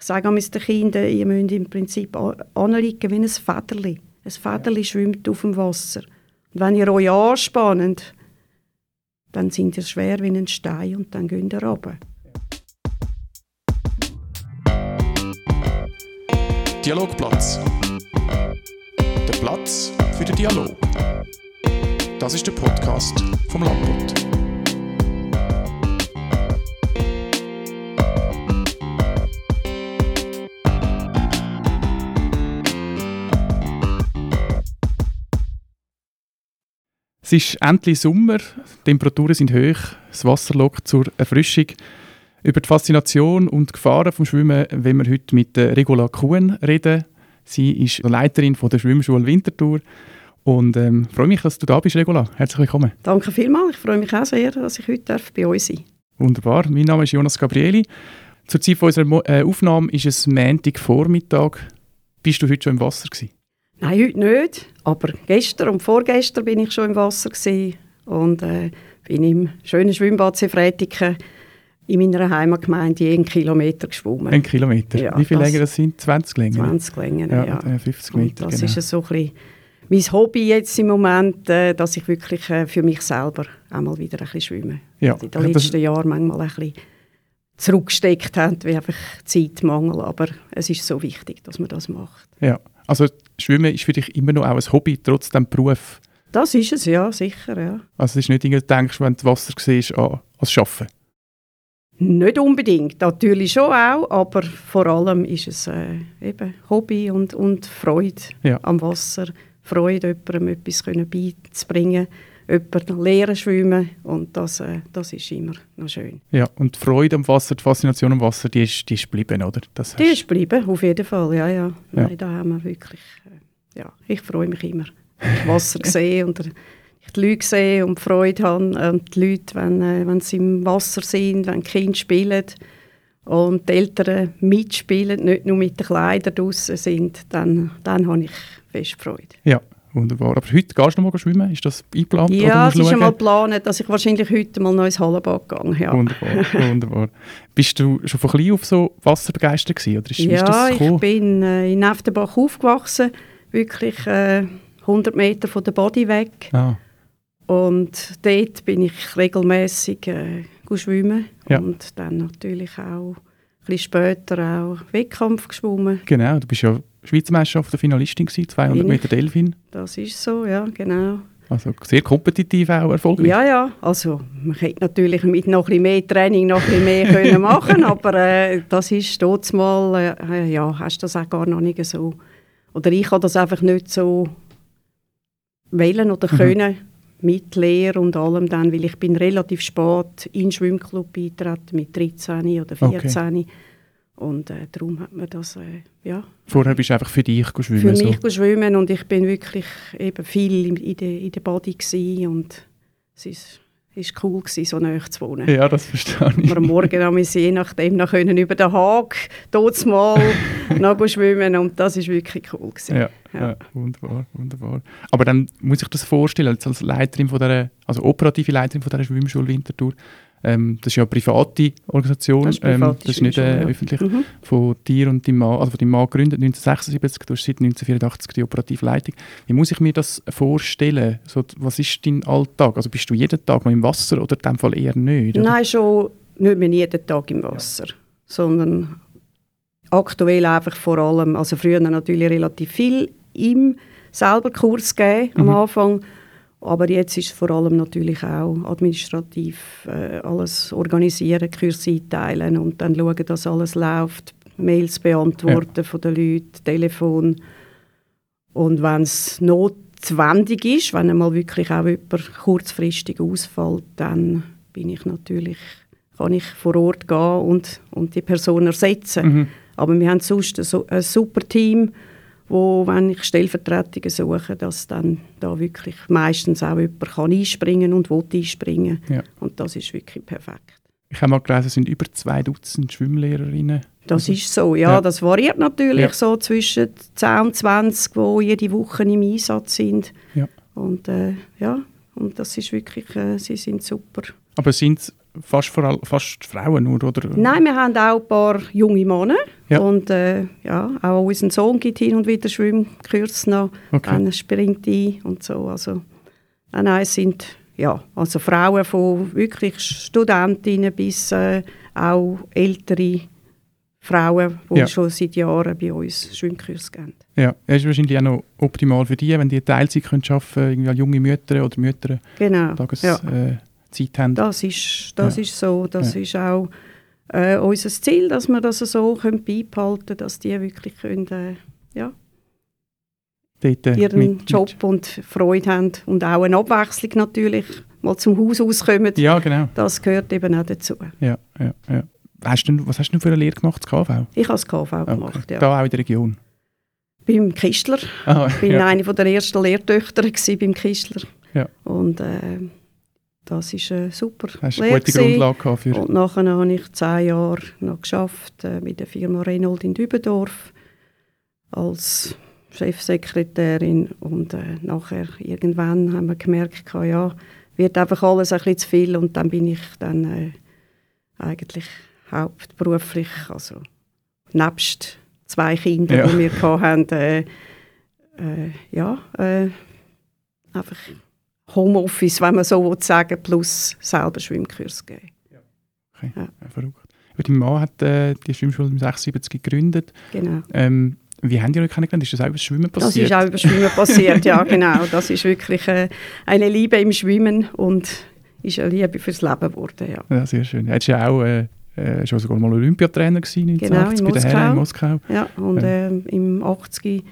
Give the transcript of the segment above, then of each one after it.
Ich sage den Kindern, ihr müsst im Prinzip anliegen wie ein Federli. Ein Federli schwimmt auf dem Wasser. Und wenn ihr euch anspannt, dann sind ihr schwer wie ein Stein und dann geht ihr runter. Dialogplatz. Der Platz für den Dialog. Das ist der Podcast vom Landbund. Es ist endlich Sommer, die Temperaturen sind hoch, das Wasser lockt zur Erfrischung. Über die Faszination und Gefahren vom Schwimmen wenn wir heute mit Regula Kuhn reden. Sie ist Leiterin von der Schwimmschule Winterthur. Und ähm, freue mich, dass du da bist, Regula. Herzlich willkommen. Danke vielmals. Ich freue mich auch sehr, dass ich heute bei euch sein darf. Wunderbar. Mein Name ist Jonas Gabrieli. Zur Zeit unserer äh, Aufnahme ist es Montagvormittag. Bist du heute schon im Wasser gewesen? Nein, heute nicht. Aber gestern und vorgestern bin ich schon im Wasser gewesen und äh, bin im schönen Schwimmbad Freitiken in meiner Heimatgemeinde einen Kilometer geschwommen. Ein Kilometer? Ja, Wie viele Längen das sind? 20 Längen? 20 Längen, ja. ja. 50 Meter, und das genau. ist so ein bisschen mein Hobby jetzt im Moment, äh, dass ich wirklich äh, für mich selber einmal wieder ein bisschen schwimme. Ja. Also in den letzten Jahren manchmal ein bisschen zurückgesteckt haben, wie einfach Zeitmangel. Aber es ist so wichtig, dass man das macht. Ja. Also Schwimmen ist für dich immer noch auch ein Hobby, trotz dem Beruf? Das ist es, ja, sicher, ja. Also es ist nicht irgendwie, denkst, wenn du Wasser siehst, an, als Arbeiten? Nicht unbedingt, natürlich schon auch, aber vor allem ist es äh, eben Hobby und, und Freude ja. am Wasser. Freude, jemandem etwas beizubringen, jemanden lernen schwimmen und das, äh, das ist immer noch schön. Ja, und die Freude am Wasser, die Faszination am Wasser, die ist, die ist geblieben, oder? Das die ist geblieben, auf jeden Fall, ja, ja. Nein, da haben wir wirklich, äh, ja, ich freue mich immer, das Wasser sehe und ich die Leute sehe und Freude habe und die Leute, wenn, äh, wenn sie im Wasser sind, wenn die Kinder spielen und die Eltern mitspielen, nicht nur mit den Kleidern draußen sind, dann, dann habe ich fest Freude. Ja, wunderbar. Aber heute gehst du noch mal schwimmen? Ist das eingeplant? Ja, es ist einmal geplant, dass ich wahrscheinlich heute mal noch ins Hallenbad gehe. Ja. Wunderbar, wunderbar. Bist du schon von klein auf so wasserbegeistert gewesen? Oder ist, ja, ist das ich bin äh, in Neftenbach aufgewachsen, wirklich äh, 100 Meter von der Body weg. Ah. Und dort bin ich regelmäßig äh, schwimmen ja. und dann natürlich auch ein bisschen später auch Wettkampf geschwommen. Genau, du bist ja Schweizer Meisterschaft der Finalistin gewesen, 200 Meter Delfin. Das ist so, ja, genau. Also sehr kompetitiv auch erfolgreich. Ja, ja, also man hätte natürlich mit noch ein bisschen mehr Training noch ein bisschen mehr können machen aber äh, das ist dort mal, äh, ja, hast du das auch gar noch nicht so, oder ich habe das einfach nicht so wählen oder mhm. können mit Lehre und allem dann, weil ich bin relativ spät in den Schwimmclub eingetreten, mit 13 oder 14. Okay. Und äh, darum hat man das, äh, ja. Vorher bist du einfach für dich schwimmen? Für mich so. schwimmen und ich bin wirklich eben viel in, der, in der Body und es ist ist cool gewesen, so nahe zu wohnen. Ja, das verstehe ich. Wir am Morgen haben wir je nachdem noch können über den Haag dort mal noch schwimmen und das ist wirklich cool gewesen. Ja, ja. ja, wunderbar, wunderbar. Aber dann muss ich das vorstellen, als Leiterin von der, also operative Leiterin von der Schwimmschule Winterthur, ähm, das ist ja eine private Organisation, das ist, private ähm, das ist nicht äh, öffentlich, mhm. von dir und deinem Mann, also von deinem Mann gegründet 1976, du hast seit 1984 die operative Leitung. Wie muss ich mir das vorstellen? So, was ist dein Alltag? Also bist du jeden Tag mal im Wasser oder in dem Fall eher nicht? Oder? Nein, schon nicht mehr jeden Tag im Wasser, ja. sondern aktuell einfach vor allem, also früher natürlich relativ viel im selber Kurs gegeben am mhm. Anfang aber jetzt ist es vor allem natürlich auch administrativ äh, alles organisieren, Kurse einteilen und dann schauen, dass alles läuft, Mails beantworten ja. von den Leuten, Telefon. Und wenn es notwendig ist, wenn einmal wirklich auch jemand kurzfristig ausfällt, dann bin ich natürlich, kann ich vor Ort gehen und, und die Person ersetzen. Mhm. Aber wir haben sonst ein, ein super Team, wo, wenn ich Stellvertretungen suche, dass dann da wirklich meistens auch jemand kann einspringen und will einspringen. Ja. Und das ist wirklich perfekt. Ich habe mal gelesen, es sind über zwei Dutzend Schwimmlehrerinnen. Das also, ist so, ja, ja, Das variiert natürlich ja. so zwischen 10 und 20, die jede Woche im Einsatz sind. Ja. Und äh, ja, und das ist wirklich, äh, sie sind super. Aber sind fast, fast Frauen nur, oder? Nein, wir haben auch ein paar junge Männer, Ja. Und äh, ja, auch unser Sohn gibt hin und wieder Schwimmkurs noch, okay. dann springt ein und so. Also, nein, nein, es sind ja, also Frauen von wirklich Studentinnen bis äh, auch ältere Frauen, die ja. schon seit Jahren bei uns Schwimmkurs geben. Ja, das ist wahrscheinlich auch noch optimal für die, wenn die Teilzeit können arbeiten können, irgendwie junge Mütter oder Mütter genau. Tageszeit ja. äh, haben. Das ist, das ja. ist so. Das ja. ist auch äh, unser Ziel, dass wir das so können beibehalten können, dass die wirklich können, äh, ja, Dort, äh, ihren mit, Job mit. und Freude haben und auch eine Abwechslung natürlich, mal zum Haus auskommen. Ja, genau. Das gehört eben auch dazu. Ja, ja, ja. Hast du, was hast du für eine Lehre gemacht, das KV? Ich habe das KV okay. gemacht, ja. Da auch in der Region? Beim Kistler. Ah, ich war ja. eine der ersten Lehrtöchter beim Kistler. Ja. Und äh, das ist eine super Hast eine gute Grundlage für... Und nachher habe ich zehn Jahre noch geschafft äh, mit der Firma Renault in Dübendorf als Chefsekretärin. Und äh, nachher irgendwann haben wir gemerkt, ja, wird einfach alles ein bisschen zu viel. Und dann bin ich dann äh, eigentlich hauptberuflich, also nebst zwei Kindern, ja. die wir hatten, äh, äh, ja, äh, einfach Homeoffice, wenn man so sagen plus selber Schwimmkurs geben. Ja. Okay, ja. ja verrückt. Dein Mann hat äh, die Schwimmschule im 76 gegründet. Genau. Ähm, wie haben die euch kennengelernt? Ist das auch über Schwimmen passiert? Das ist auch über Schwimmen passiert, ja genau. Das ist wirklich äh, eine Liebe im Schwimmen und ist eine Liebe fürs Leben geworden, ja. ja sehr schön. Er war ja auch äh, äh, schon sogar mal Olympiatrainer gewesen, 1980 genau, in Moskau. in Moskau. Ja, und äh, im 80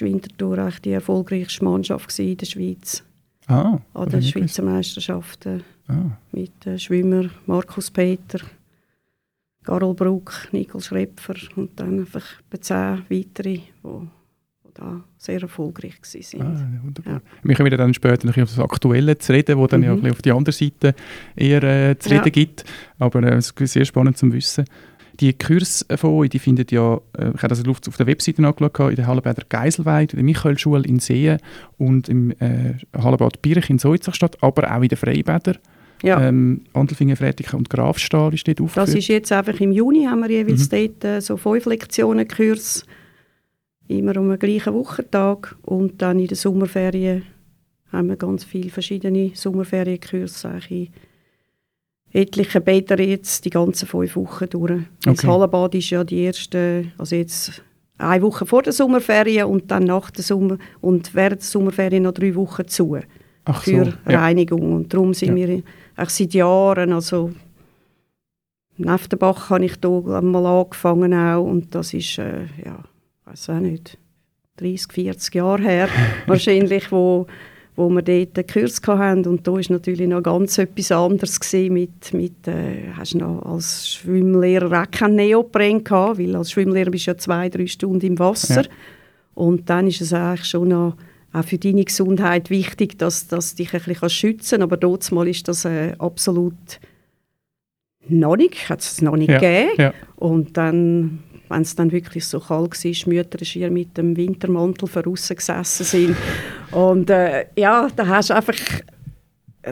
war Winterthur die erfolgreichste Mannschaft in der Schweiz. Ah, an den Schweizer Meisterschaften ah. mit äh, Schwimmer Markus Peter, Carol Bruck, Nicole Schrepfer und dann einfach zehn weitere, die da sehr erfolgreich waren. Ah, wunderbar. Ja. Wir kommen dann später noch auf das Aktuelle zu reden, wo dann mhm. ja auf die andere Seite eher äh, zu reden ja. gibt. Aber äh, es ist sehr spannend zu wissen. Die Kurs von euch, die findet ja, äh, ich habe das auf der Webseite angeschaut, in der Hallenbäder Geiselweid, in der Michaelschule in Seen und im äh, Hallenbad Birch in Soizach statt, aber auch in den Freibädern. Ja. Ähm, Andelfingen, Frätiken und Grafstahl ist dort aufgeführt. Das ist jetzt einfach im Juni, haben wir jeweils mhm. dort äh, so fünf Lektionen Kurs, immer um den gleichen Wochentag und dann in den Sommerferien haben wir ganz viele verschiedene Sommerferienkurse, in etlichen Bäder jetzt die ganzen fünf Wochen durch. Okay. Das Hallenbad ist ja die erste, also jetzt eine Woche vor der Sommerferien und dann nach der Sommer und während der Sommerferien noch drei Wochen zu Ach für so, ja. Reinigung. Und darum sind ja. wir auch seit Jahren, also Neftenbach habe ich da mal angefangen auch und das ist, äh, ja, weiß auch nicht, 30, 40 Jahre her wahrscheinlich, wo wo wir dort einen Kurs hatten. Und da war natürlich noch ganz etwas anderes gewesen mit, mit äh, hast noch als Schwimmlehrer auch keinen Neopren gehabt, weil als Schwimmlehrer bist du ja zwei, drei Stunden im Wasser. Ja. Und dann ist es eigentlich schon noch auch für deine Gesundheit wichtig, dass, dass dich ein bisschen schützen kannst. Aber dort mal ist das äh, absolut noch nicht, hat es noch nicht ja. gegeben. Ja. Und dann wenn es dann wirklich so kalt war, Mütter schier mit dem Wintermantel voraus gesessen sind. Und äh, ja, da hast du einfach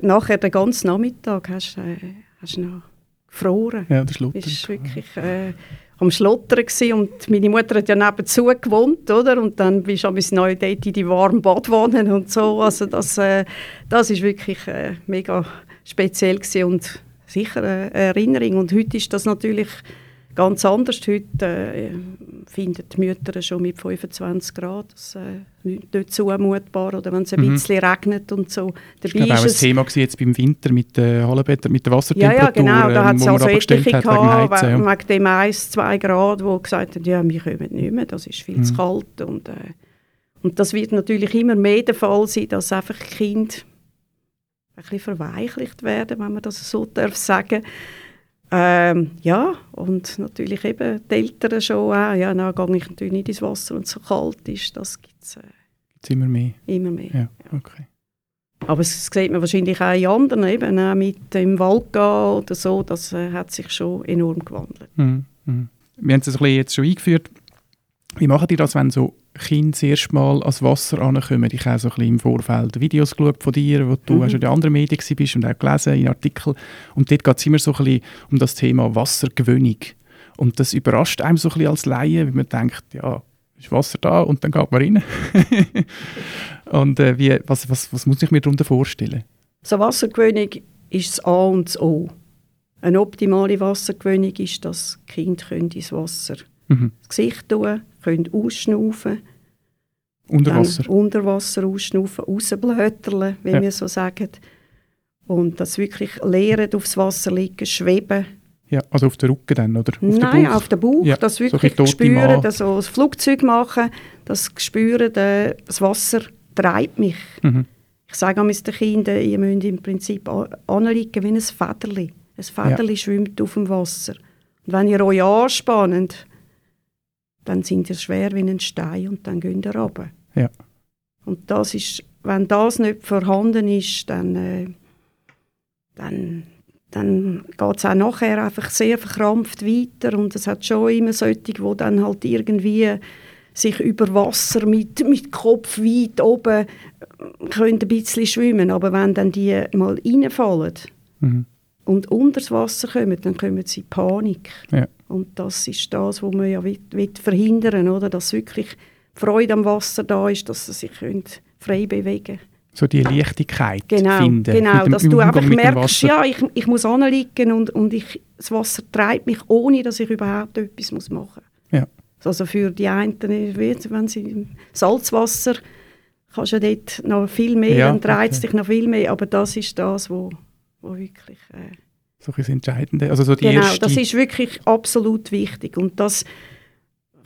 nachher den ganzen Nachmittag hast, äh, hast noch gefroren. Ja, das. Ist wirklich äh, am Schlottern gewesen. und meine Mutter hat ja nebenzu gewohnt, oder? Und dann bist du bis neu dort in die warmen Badwannen und so. Also das, äh, das ist wirklich äh, mega speziell gewesen und sicher eine Erinnerung. Und heute ist das natürlich ganz anders. Heute äh, finden die Mütter schon mit 25 Grad das, äh, nicht, zumutbar oder wenn es ein mhm. bisschen regnet und so. Dabei das war auch ein Thema jetzt beim Winter mit Hallenbetten, mit der Wassertemperatur, ja, ja, genau, da hat es also etliche hat, gehabt, ja. wegen dem 1, 2 Grad, wo gesagt haben, ja, wir kommen nicht mehr, das ist viel mhm. zu kalt und, äh, und das wird natürlich immer mehr der Fall sein, dass einfach Kinder ein bisschen verweichlicht werden, wenn man das so darf sagen ähm, ja, und natürlich eben die Eltern schon auch. Ja, dann gehe ich natürlich nicht ins Wasser, wenn es so kalt ist. Das gibt es äh, immer mehr. Immer mehr, ja, okay. Aber das sieht man wahrscheinlich auch in anderen, eben auch mit im Wald gehen oder so, das äh, hat sich schon enorm gewandelt. Mhm. Mhm. Wir haben es jetzt schon eingeführt. Wie machen die das, wenn so Kinder das erste Mal ans Wasser ankommen? Ich habe so ein bisschen im Vorfeld Videos geschaut von dir, wo du mhm. schon in anderen Medien bist und auch gelesen in Artikeln. Und dort geht es immer so ein bisschen um das Thema Wassergewöhnung. Und das überrascht einem so ein bisschen als Laie, weil man denkt, ja, ist Wasser da und dann geht man rein. und äh, wie, was, was, was muss ich mir darunter vorstellen? So Wassergewöhnung ist das A und das O. Eine optimale Wassergewöhnung ist, dass Kind ins Wasser mhm. das Gesicht tun können ausschnaufen unter Wasser. unter Wasser ausschnaufen, rausblöterlen, wie ja. wir so sagen. Und das wirklich lehren, aufs Wasser liegen, schweben. Ja, also auf den Rücken dann, oder? Auf Nein, den auf den Bauch. Ja, das wirklich so spüren, das, so das Flugzeug machen, das spüren, das Wasser treibt mich. Mhm. Ich sage an den Kindern, ihr müsst im Prinzip anliegen wie ein Federli. Ein Federli ja. schwimmt auf dem Wasser. Und wenn ihr euch anspannt, dann sind ihr schwer wie ein Stein und dann geht ihr runter. Ja. Und das ist, wenn das nicht vorhanden ist, dann, äh, dann, dann geht es auch nachher einfach sehr verkrampft weiter und es hat schon immer solche, die dann halt irgendwie sich über Wasser mit, mit Kopf weit oben äh, können ein bisschen schwimmen, aber wenn dann die mal reinfallen mhm. Und unter das Wasser kommen, dann kommen sie in Panik. Ja. Und das ist das, was man ja will, will verhindern oder? Dass wirklich Freude am Wasser da ist, dass sie sich frei bewegen können. So die Leichtigkeit genau, finden. Genau, dass du einfach merkst, ja, ich, ich muss anliegen und, und ich, das Wasser treibt mich, ohne dass ich überhaupt etwas muss machen muss. Ja. Also für die einen, wenn sie Salzwasser, kannst du ja dort noch viel mehr, ja, dann treibt es okay. dich noch viel mehr, aber das ist das, wo, wo wirklich... Äh, so das Entscheidende. Also so die genau, erste... das ist wirklich absolut wichtig. Und das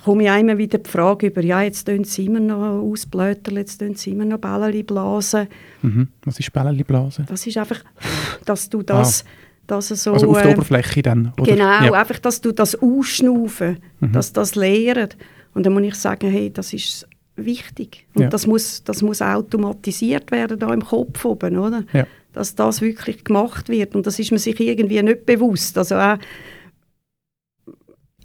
komme ich immer wieder die Frage über, ja, jetzt tun sie immer noch ausblötern, jetzt tun sie immer noch Bällchen blasen. Mhm. Was ist Bällchen blasen? Das ist einfach, dass du das... Ah. Dass so, also auf der äh, Oberfläche dann? Oder? Genau, ja. einfach, dass du das ausschnaufen, mhm. dass das lehren. Und dann muss ich sagen, hey, das ist wichtig. Und ja. das, muss, das muss automatisiert werden da im Kopf oben, oder? Ja dass das wirklich gemacht wird. Und das ist man sich irgendwie nicht bewusst. Also auch,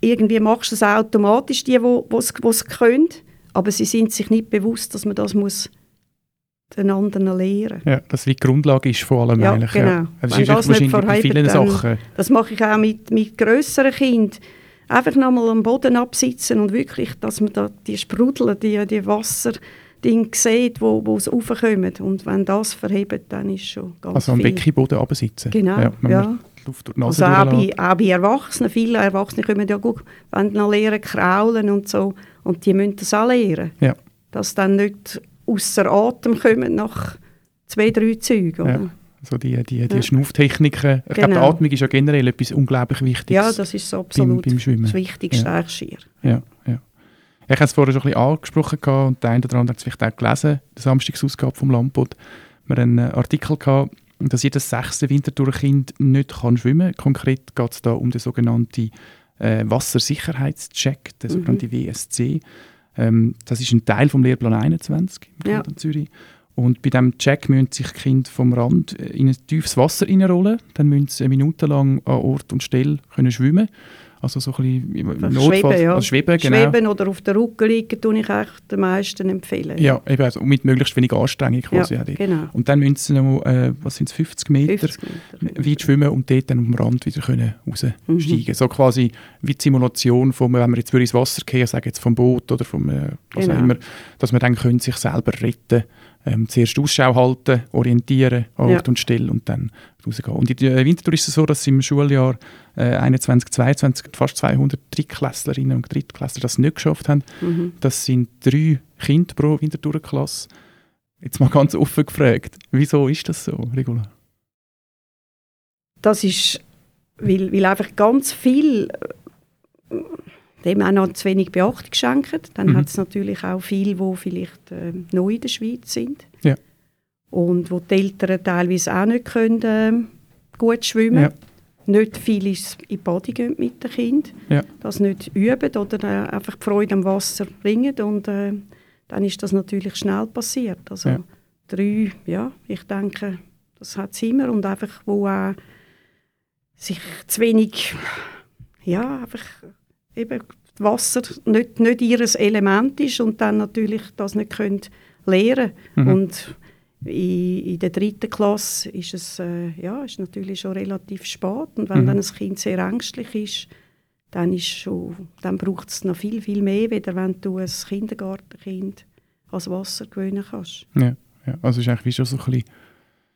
irgendwie machst du es automatisch, die, die es können, aber sie sind sich nicht bewusst, dass man das muss den anderen lehren Ja, das wie die Grundlage ist von allem ja, eigentlich. Genau. Ja. Das ist das nicht verhebt, vielen dann, Sachen. Das mache ich auch mit, mit grösseren Kindern. Einfach nochmal am Boden absitzen und wirklich, dass man da die Sprudeln, die, die Wasser Dinge sieht, wo, wo es raufkommen. Und wenn das verhebt, dann ist schon ganz Also am Beckenboden absitzen. Genau, ja. ja. Luft durch die Nase also auch bei, auch bei Erwachsenen, viele Erwachsene kommen ja gut, wenn noch lernen, kraulen und so. Und die müssen das auch lernen. Ja. Dass dann nicht außer Atem kommen nach zwei, drei Zügen. Ja. Also die, die, die ja. Schnauftechniken. Ich genau. glaube, die Atmung ist ja generell etwas unglaublich Wichtiges. Ja, das ist so absolut beim, beim Schwimmen. das Wichtigste ja. schier. Ja, ja. Ich habe es vorher schon ein bisschen angesprochen und der eine oder andere hat es vielleicht auch gelesen, die Samstagsausgabe vom Lampot. Wir hatten einen Artikel gehabt, dass jedes sechste Winterthur-Kind nicht kann schwimmen kann. Konkret geht es da um den sogenannten äh, Wassersicherheitscheck, den mhm. sogenannten WSC. Ähm, das ist ein Teil vom Lehrplan 21 im Kanton ja. Zürich. Und bei diesem Check müssen sich Kinder vom Rand in ein tiefes Wasser reinrollen. Dann müssen sie eine Minute lang an Ort und Stelle können schwimmen also so ein bisschen Notfall, schweben, ja. also schweben, genau. schweben oder auf der Rücken liegen, tue ich echt den meisten empfehlen. Ja, eben, also mit möglichst wenig Anstrengung quasi. Ja, genau. Und dann müssen sie noch, äh, was sind 50 Meter, 50 Meter weit schwimmen und dort dann dem Rand wieder können raussteigen mhm. So quasi wie die Simulation, von, wenn wir jetzt ins Wasser gehen, sagen jetzt vom Boot oder vom, äh, was genau. auch immer, dass man dann können sich selber retten ähm, zuerst Ausschau halten, orientieren, Ort ja. und still und dann rausgehen. Und in der Winterthur ist es so, dass im Schuljahr äh, 21, 22 fast 200 Drittklässlerinnen und Drittklässler das nicht geschafft haben. Mhm. Das sind drei Kinder pro Winterthur-Klasse. Jetzt mal ganz offen gefragt, wieso ist das so, Regula? Das ist, weil, weil einfach ganz viel äh, dem auch noch zu wenig Beachtung schenken. Dann mhm. hat es natürlich auch viele, die vielleicht äh, neu in der Schweiz sind. Ja. Und wo die Eltern teilweise auch nicht können, äh, gut schwimmen ja. Nicht viel in die Body gehen mit dem Kind. Ja. Das nicht üben oder äh, einfach die Freude am Wasser bringen. Und äh, dann ist das natürlich schnell passiert. Also ja. drei, ja, ich denke, das hat es immer. Und einfach, wo auch sich zu wenig, ja, einfach eben Wasser nicht, nicht ihr Element ist und dann natürlich das nicht können lernen mhm. und in, in, der dritten Klasse ist es äh, ja, ist natürlich schon relativ spät und wenn mhm. dann ein Kind sehr ängstlich ist, dann, dann braucht es noch viel, viel mehr, wieder wenn du ein Kindergartenkind ans Wasser gewöhnen kannst. Ja, ja. also ist eigentlich wie schon so ein bisschen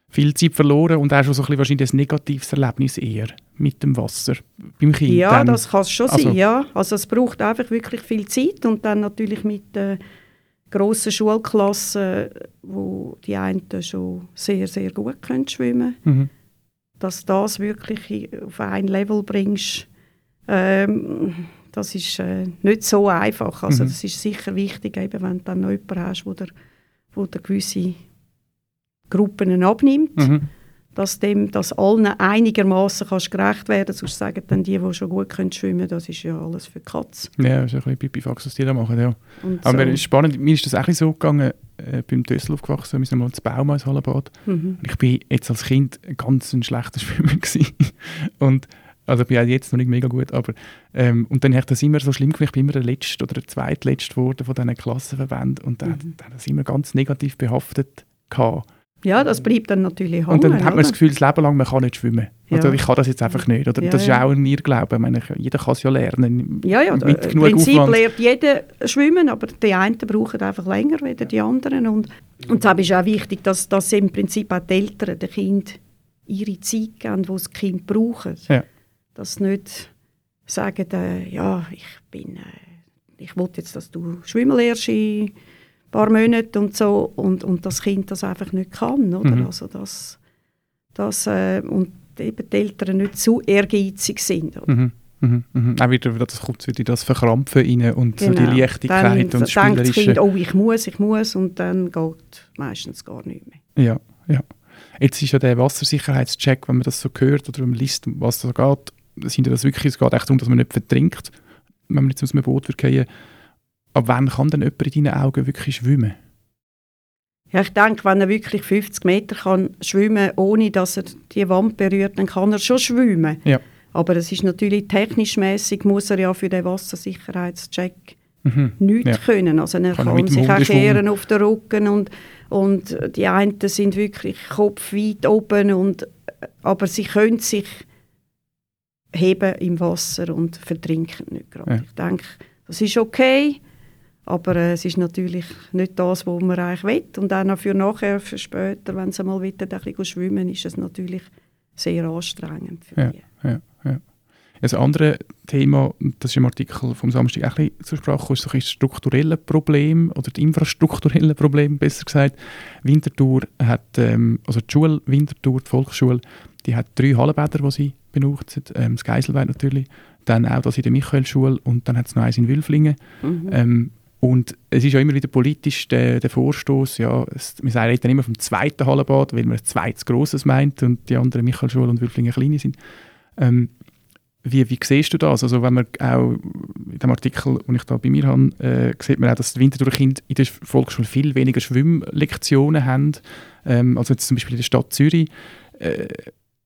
viel Zeit verloren und auch schon so ein bisschen wahrscheinlich ein negatives Erlebnis eher mit dem Wasser beim Kind. Ja, dann, das kann es schon also, sein, ja. Also es braucht einfach wirklich viel Zeit und dann natürlich mit äh, grossen Schulklassen, wo die einen schon sehr, sehr gut können schwimmen mhm. dass das wirklich auf ein Level bringst, ähm, das ist äh, nicht so einfach. Also mhm. das ist sicher wichtig, eben, wenn du dann noch jemanden hast, wo der, wo der gewisse Gruppen abnimmt, mhm. dass dem dass allen einigermaßen gerecht werden sonst sagen dann die, die schon gut können schwimmen das ist ja alles für Katz. Ja, das ist ein bisschen Pipifax, was die da machen, ja. Und Aber so. spannend, mir ist das auch so gegangen, äh, beim Tössel aufgewachsen, wir sind mal ins Baum ins Hallenbad. Mhm. Ich bin jetzt als Kind ganz ein schlechter Schwimmer gewesen. und also ich bin auch jetzt noch nicht mega gut, aber ähm, und dann habe ich das immer so schlimm gemacht, ich bin immer der Letzte oder der Zweitletzte geworden von diesen Klassenverbänden und dann, mhm. dann das immer ganz negativ behaftet gehabt. Ja, das bleibt dann natürlich hängen. Und dann hat man oder? das Gefühl, das Leben lang, man kann nicht schwimmen. Ja. Oder ich kann das jetzt einfach nicht. Oder? Ja, das ist ja. auch ein Irrglaube. Ich meine, jeder kann es ja lernen. Ja, ja, mit im Prinzip Aufwand. lernt jeder schwimmen, aber die einen brauchen einfach länger als die anderen. Und, und deshalb ist auch wichtig, dass, dass im Prinzip auch die Eltern den Kind ihre Zeit geben, die das Kind brauchen. Ja. Dass nicht sagen, äh, ja, ich bin, äh, ich will jetzt, dass du schwimmen lernst paar Monate und so und, und das Kind das einfach nicht kann. Oder? Mhm. Also das, das, äh, und eben die Eltern nicht zu ehrgeizig sind. Mhm. Mhm, mhm. Auch wieder, das kommt wieder das Verkrampfen rein und genau. so die genau. Leichtigkeit dann und das Spielerische. das Kind, oh, ich muss, ich muss und dann geht meistens gar nicht mehr. Ja, ja. Jetzt ist ja der Wassersicherheitscheck, wenn man das so hört oder wenn man liest, was da geht, sind ja das wirklich, es geht echt darum, dass man nicht vertrinkt, wenn man jetzt aus einem Boot wird fallen Ab wann kann denn jemand in deinen Augen wirklich schwimmen? Ja, ich denke, wenn er wirklich 50 Meter kann schwimmen ohne dass er die Wand berührt, dann kann er schon schwimmen. Ja. Aber es ist natürlich technisch mäßig muss er ja für den Wassersicherheitscheck mhm. nichts ja. können. Also er kann, kann sich auch kehren auf den Rücken und, und die einen sind wirklich kopfweit oben, und, aber sie können sich heben im Wasser und vertrinken nicht gerade. Ja. Ich denke, das ist okay. Aber äh, es ist natürlich nicht das, was man eigentlich will. Und auch für nachher, für später, wenn sie mal wieder ein bisschen schwimmen, ist es natürlich sehr anstrengend für ja, die. Ja, ja. Ein anderes Thema, das ist im Artikel vom Samstag auch ein bisschen zur Sprache gekommen, ist so ein strukturelle Problem oder die infrastrukturelle Problem, besser gesagt. Winterthur hat, ähm, also die Schule Winterthur, die Volksschule, die hat drei Hallenbäder, die sie benutzt. Ähm, das Geiselweid natürlich, dann auch das in der Michaelschule und dann hat es noch eins in Wülflingen. Mhm. Ähm, und es ist ja immer wieder politisch der, der Vorstoß, ja, es, wir sagen dann immer vom zweiten Hallenbad, weil man ein zweites grosses meint und die anderen Michaelschule und Wülflingen kleine sind. Ähm, wie, wie siehst du das? Also wenn man auch in dem Artikel, den ich da bei mir habe, äh, sieht man auch, dass die Winterthur-Kinder in der Volksschule viel weniger Schwimmlektionen haben, ähm, als jetzt zum Beispiel in der Stadt Zürich. Äh,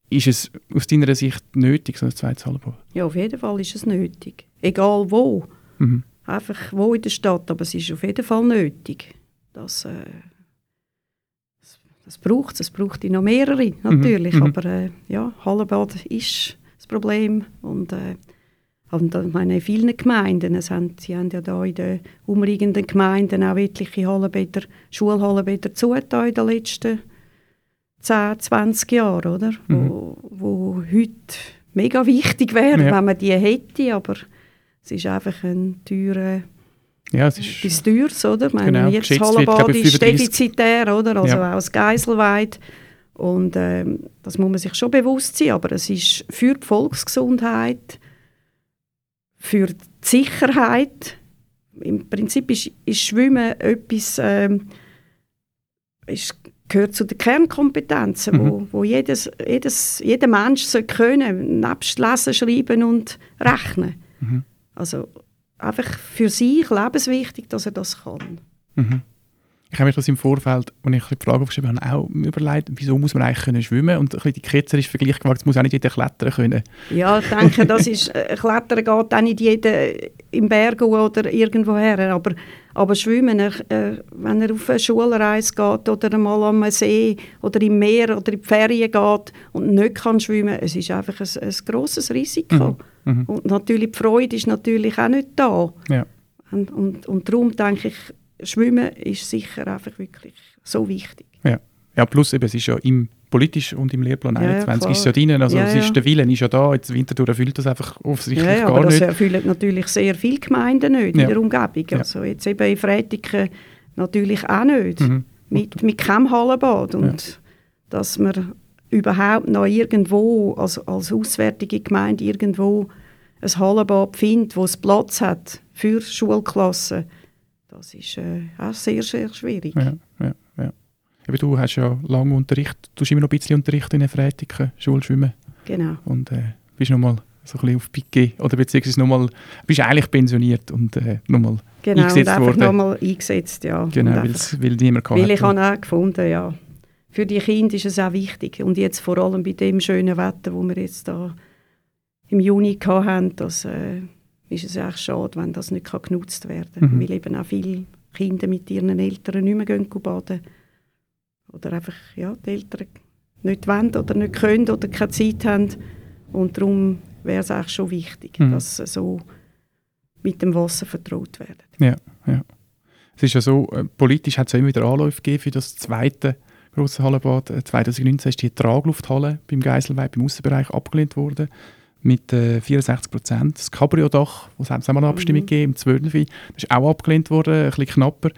ist es aus deiner Sicht nötig, so ein zweites Hallenbad? Ja, auf jeden Fall ist es nötig. Egal wo. Mhm einfach wo in der Stadt, aber es ist auf jeden Fall nötig. Das, äh, das, das braucht es, es braucht noch mehrere mhm, natürlich, mhm. aber äh, ja, Hallenbad ist das Problem und äh, und ich meine, in vielen Gemeinden, es haben, sie haben ja da in den umliegenden Gemeinden auch etliche Hallenbäder, Schulhallenbäder zugetan in den letzten 10, 20 Jahren, oder? Mhm. Wo, wo heute mega wichtig wäre, ja. wenn man die hätte, aber es ist einfach ein teurer ja, es ist etwas Teures, oder? Ich meine, genau, jetzt Hallenbad ist defizitär, oder? Also ja. auch das Geiselweid. Und ähm, das muss man sich schon bewusst sein, aber es ist für die Volksgesundheit, für die Sicherheit, im Prinzip ist, ist Schwimmen etwas, ähm, ist, gehört zu den Kernkompetenzen, mhm. wo, wo jedes, jedes, jeder Mensch soll können, nebst Lesen, Schreiben und Rechnen. Mhm. Also einfach für sich lebenswichtig, dass er das kann. Mhm. Ich habe mir das im Vorfeld, als ich die Frage aufgeschrieben habe, auch überlegt, wieso muss man eigentlich können schwimmen und ein bisschen die ketzerische Vergleich gemacht, es muss auch nicht jeder klettern können. Ja, ich denke, das ist, äh, Klettern geht auch nicht jeder im Berg oder irgendwo her, aber, aber Schwimmen, äh, wenn er auf eine Schulreise geht oder einmal am See oder im Meer oder in die Ferien geht und nicht kann schwimmen, es ist einfach ein, ein grosses Risiko. Mhm Mhm. Und natürlich die Freude ist natürlich auch nicht da. Ja. Und, und, und darum denke ich, Schwimmen ist sicher einfach wirklich so wichtig. Ja, ja plus eben, es ist ja im politisch und im Lehrplan 21 ja, ist es ja drin, also ja, es ist, der Wille ist ja da, jetzt Winterthur erfüllt das einfach offensichtlich ja, ja, gar aber nicht. das erfüllen natürlich sehr viele Gemeinden nicht in der Umgebung, also jetzt eben in Frätiken natürlich auch nicht, mhm. mit, mit keinem Hallenbad und dass man überhaupt noch irgendwo als, als auswärtige Gemeinde irgendwo ein Hallenbad findet, wo es Platz hat für Schulklassen, das ist äh, auch sehr, sehr schwierig. Ja, ja, ja. Aber du hast ja lange Unterricht, du hast immer noch ein bisschen Unterricht in der Frätiken Schulschwimmen. Genau. Und äh, bist nochmal so ein bisschen auf Piquet oder beziehungsweise nochmal, bist eigentlich pensioniert und äh, nochmal genau, eingesetzt und worden. Genau, nochmal eingesetzt, ja. Genau, weil niemand kann. Weil ich habe auch gefunden, ja, für die Kinder ist es auch wichtig und jetzt vor allem bei dem schönen Wetter, wo wir jetzt da im Juni hatten, das äh, ist es echt schade, wenn das nicht genutzt werden kann. Mhm. Weil eben auch viele Kinder mit ihren Eltern nicht mehr gehen baden. Oder einfach ja, die Eltern nicht wollen oder nicht können oder keine Zeit haben. Und darum wäre es auch schon wichtig, mhm. dass sie so mit dem Wasser vertraut werden. Ja, ja. Es ist ja so, äh, politisch hat es ja immer wieder Anläufe gegeben für das zweite grosse Hallenbad. 2019 äh, ist die Traglufthalle beim Geiselweib im Aussenbereich abgelehnt worden mit äh, 64 Prozent. Das Cabrio-Dach, wo es auch eine Abstimmung mhm. gegeben im 12. Das ist auch abgelehnt worden, ein bisschen knapper.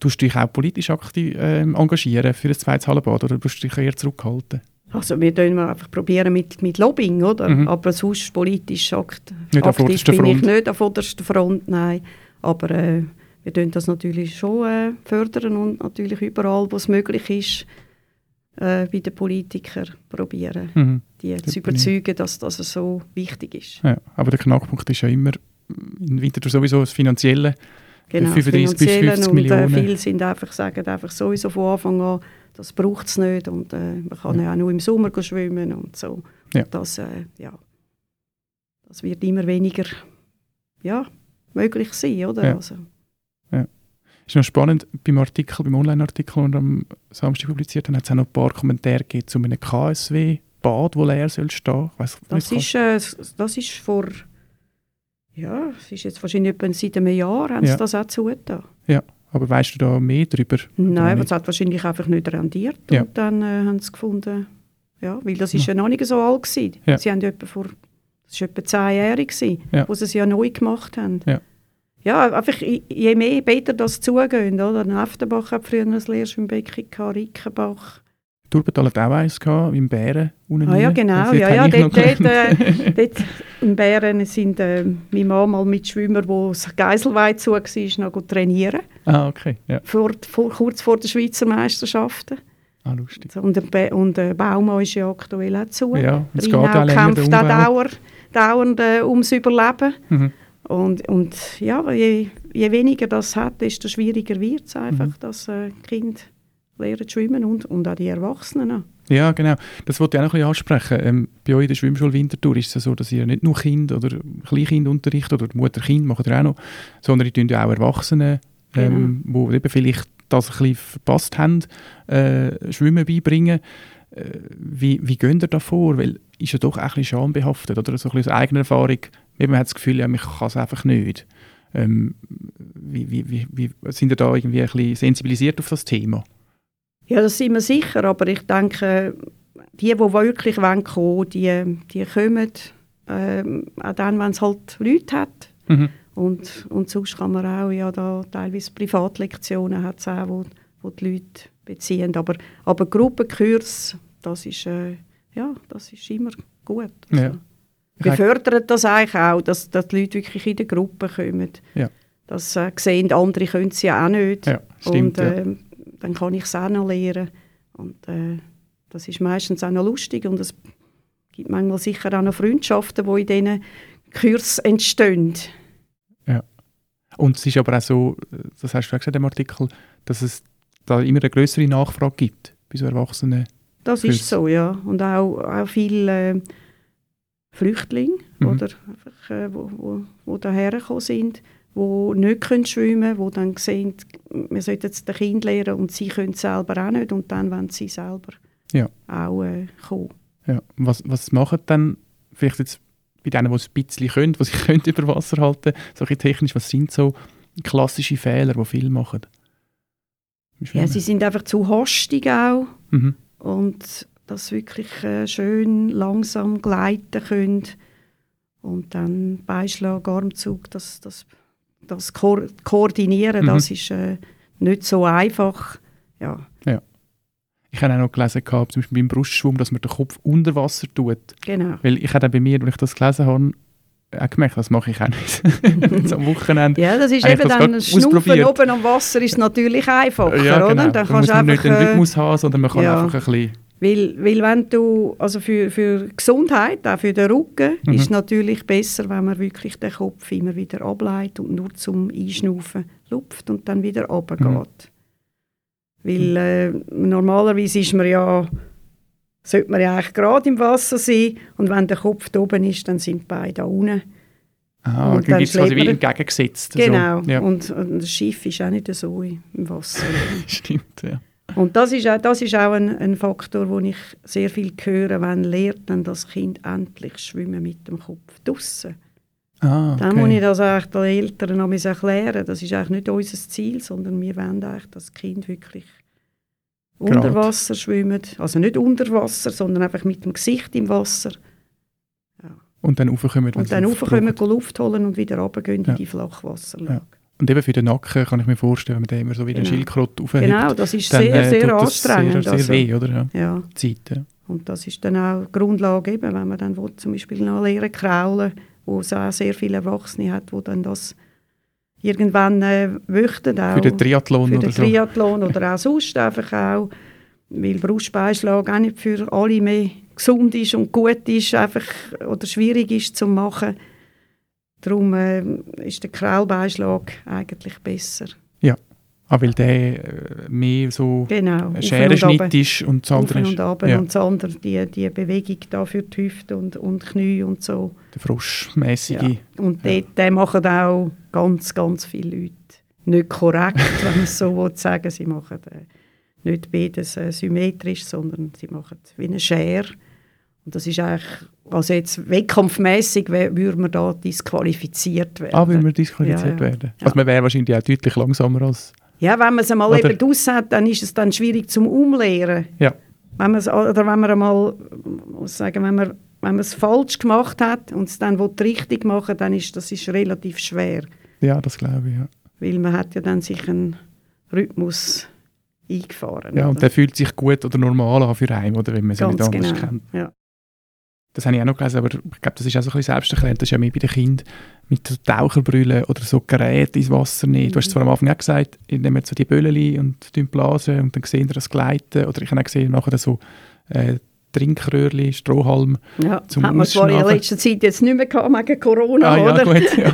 Du dich auch politisch aktiv äh, engagieren für ein zweites Hallenbad oder tust du dich eher zurückhalten? Also wir können einfach probieren mit, mit Lobbying, oder? Mhm. Aber sonst politisch akt nicht aktiv bin Front. ich nicht auf vorderster Front, nein. Aber äh, wir fördern das natürlich schon äh, fördern und natürlich überall, wo es möglich ist, äh, bei den Politikern probieren, mhm. die das zu überzeugen, dass das so wichtig ist. Ja, aber der Knackpunkt ist ja immer in Winterthur sowieso das Finanzielle. Genau, 35 bis 50 und, Millionen. Äh, viele sind einfach, sagen einfach sowieso von Anfang an, das braucht es nicht und äh, man kann ja. ja. auch nur im Sommer schwimmen und so. Ja. Das, äh, ja, das wird immer weniger ja, möglich sein, oder? Ja. Also, ist noch spannend, beim Artikel, beim Online-Artikel, den wir am Samstag publiziert haben, hat es auch noch ein paar Kommentare gegeben zu einem KSW-Bad, wo leer soll stehen. Weiss, das, ist, äh, das ist vor, ja, es ist jetzt wahrscheinlich etwa seit einem Jahr, haben ja. sie das auch zugetan. Ja, aber weißt du da mehr darüber? Nein, aber es hat wahrscheinlich einfach nicht rendiert ja. und dann äh, haben sie gefunden, ja, weil das ist ja, ja noch nicht so alt gewesen. Ja. Sie haben etwa vor, das war etwa zehnjährig, ja. wo sie es ja neu gemacht haben. Ja ja, einfach je mehr, besser das zugehen. Oder? Neftenbach hat früher ein Lehrschwimmbecken, Rickenbach. Turbetal hat auch eins gehabt, im Bären. Ah ja, genau. Ja, ja, dort, dort, äh, dort in Bären sind äh, meine Mama mal mit Schwimmern, wo das Geiselweih zu war, noch trainieren. Ah, okay. Ja. Vor, vor, kurz vor den Schweizer Meisterschaften. Ah, lustig. Und der, und der Baumann ist ja aktuell auch zu. Ja, es geht auch kämpft auch dauernd, dauernd äh, ums Überleben. Mhm. Und, und ja, je, je weniger das hat, desto schwieriger wird es einfach, mhm. dass äh, Kinder lernen schwimmen und, und auch die Erwachsenen. Ja, genau. Das wollte ich auch noch ein bisschen ansprechen. Ähm, bei euch in der Schwimmschule Winterthur ist es so, dass ihr nicht nur Kind oder Kleinkind unterrichtet oder Mutter-Kind macht ihr auch noch, sondern ihr tut ja auch Erwachsene, ähm, genau. eben vielleicht das ein bisschen verpasst haben, äh, Schwimmen beibringen. Äh, wie, wie geht ihr da vor? Weil ist ja doch auch ein bisschen schambehaftet oder so ein bisschen aus eigener Erfahrung man hat das Gefühl, ja, ich kann es einfach nicht. Ähm, wie, wie, wie, sind ihr da irgendwie ein bisschen sensibilisiert auf das Thema? Ja, das sind wir sicher, aber ich denke, die, die wirklich kommen wollen, die, die kommen ähm, auch dann, wenn es halt Leute hat. Mhm. Und, und sonst kann man auch, ja, da teilweise Privatlektionen hat es auch, wo, wo die Leute beziehen. Aber, aber Gruppenkurs, das ist, äh, ja, das ist immer gut. Also. Ja. Wir fördern das eigentlich auch, dass, dass die Leute wirklich in der Gruppe kommen. Ja. Das äh, sehen andere können sie ja auch nicht. Ja, stimmt, und äh, ja. dann kann ich es auch noch lernen. Und äh, das ist meistens auch noch lustig und es gibt manchmal sicher auch noch Freundschaften, die in diesen Kursen entstehen. Ja. Und es ist aber auch so, das hast du auch gesagt im Artikel, dass es da immer eine größere Nachfrage gibt bei so Erwachsenen. Das ist so, ja. Und auch, auch viele äh, Flüchtlinge, mhm. oder einfach, äh, wo, wo, wo daher sind, die nicht können schwimmen können, die dann sehen, wir sollten jetzt den Kind lernen und sie können selber auch nicht und dann wollen sie selber ja. auch äh, kommen. Ja. Was, was machen dann vielleicht jetzt bei denen, die es ein bisschen können, die sich können über Wasser halten so technisch, was sind so klassische Fehler, die viele machen? Ja, sie sind einfach zu hastig auch mhm. und das wirklich äh, schön langsam gleiten können und dann Beischlag, Armzug, das, das, das Ko Koordinieren, mhm. das ist äh, nicht so einfach. Ja. ja. Ich habe auch noch gelesen, gehabt, zum Beispiel beim Brustschwung, dass man den Kopf unter Wasser tut. Genau. Weil ich habe bei mir, als ich das gelesen habe, auch gemerkt, das mache ich auch nicht. am Wochenende. Ja, das ist eben dann das Schnaufen oben am Wasser ist natürlich einfacher, ja, genau. oder? Dann kannst man muss nicht den äh, Rhythmus haben, sondern man kann ja. einfach ein bisschen... Weil, weil wenn du, also für, für Gesundheit, auch für den Rücken, mhm. ist es natürlich besser, wenn man wirklich den Kopf immer wieder ableitet und nur zum Einschnaufen lupft und dann wieder runtergeht. Mhm. Weil äh, normalerweise ist man ja, sollte man ja eigentlich gerade im Wasser sein und wenn der Kopf da oben ist, dann sind die Beine da unten. Ah, und dann gibt es quasi wie entgegengesetzt. Genau, so. ja. und, und, das Schiff ist auch nicht so im Wasser. Stimmt, ja. Und das ist auch, das ist auch ein, ein Faktor, wo ich sehr viel höre, wenn lernt dann das Kind endlich schwimmen mit dem Kopf draussen. Ah, okay. Dann muss ich das eigentlich den Eltern noch erklären. Das ist eigentlich nicht unser Ziel, sondern wir wollen eigentlich, dass das Kind wirklich Grad. unter Wasser schwimmt. Also nicht unter Wasser, sondern einfach mit dem Gesicht im Wasser. Ja. Und dann raufkommen, Und dann raufkommen, Luft holen und wieder runtergehen ja. in die Flachwasserlage. Ja. Und eben für den Nacken kann ich mir vorstellen, wenn man immer so wie genau. den Schildkrott aufhebt. Genau, das ist dann, sehr, äh, sehr anstrengend. Sehr, sehr also, weh, oder? Ja. ja. Zeit, ja. Und das ist dann auch die Grundlage, eben, wenn man dann will, zum Beispiel noch lernen kraulen, wo es auch sehr viele Erwachsene hat, die dann das irgendwann äh, möchten. Auch für den Triathlon für den oder Triathlon so. oder auch sonst einfach auch, weil Brustbeinschlag auch nicht für alle mehr gesund ist und gut ist, einfach, oder schwierig ist zu machen Darum äh, ist der Kraulbeinschlag eigentlich besser. Ja, ah, weil der äh, mehr so genau, Scherenschnitt ist und das andere und runter, ja. und das andere, die, die Bewegung da für die Hüfte und, und Knie und so. Der froschmäßige. Ja. Und ja. den machen auch ganz, ganz viele Leute nicht korrekt, wenn man es so sagen Sie machen äh, nicht beides äh, symmetrisch, sondern sie machen wie eine Schere. Und das ist eigentlich also jetzt wettkampfmässig würde man da disqualifiziert werden. Ah, würde man disqualifiziert ja, ja. werden? Also man wäre wahrscheinlich auch deutlich langsamer als... Ja, wenn man es einmal oder? eben draus hat, dann ist es dann schwierig zum Umlehren. Ja. Wenn oder wenn man einmal, muss sagen, wenn man, wenn man es falsch gemacht hat und es dann richtig machen dann ist das ist relativ schwer. Ja, das glaube ich, ja. Weil man hat ja dann sich einen Rhythmus eingefahren. Ja, oder? und der fühlt sich gut oder normal an für einen, oder wenn man es nicht anders genau. kennt. Ja. Das habe ich auch noch gelesen, aber ich glaube, das ist auch so ein bisschen selbsterklärend. Das ist ja mehr bei den Kindern mit so Taucherbrüllen oder so Geräten ins Wasser nicht. Du hast zwar am Anfang auch gesagt, ich nehme so die Böllchen und blasen und dann sehen wir das Gleiten. Oder ich habe auch gesehen, nachher so äh, Trinkröhrchen, Strohhalm ja, zum hat man zwar in letzter Zeit jetzt nicht mehr gehabt wegen Corona, ah, oder? Ja, gut, ja.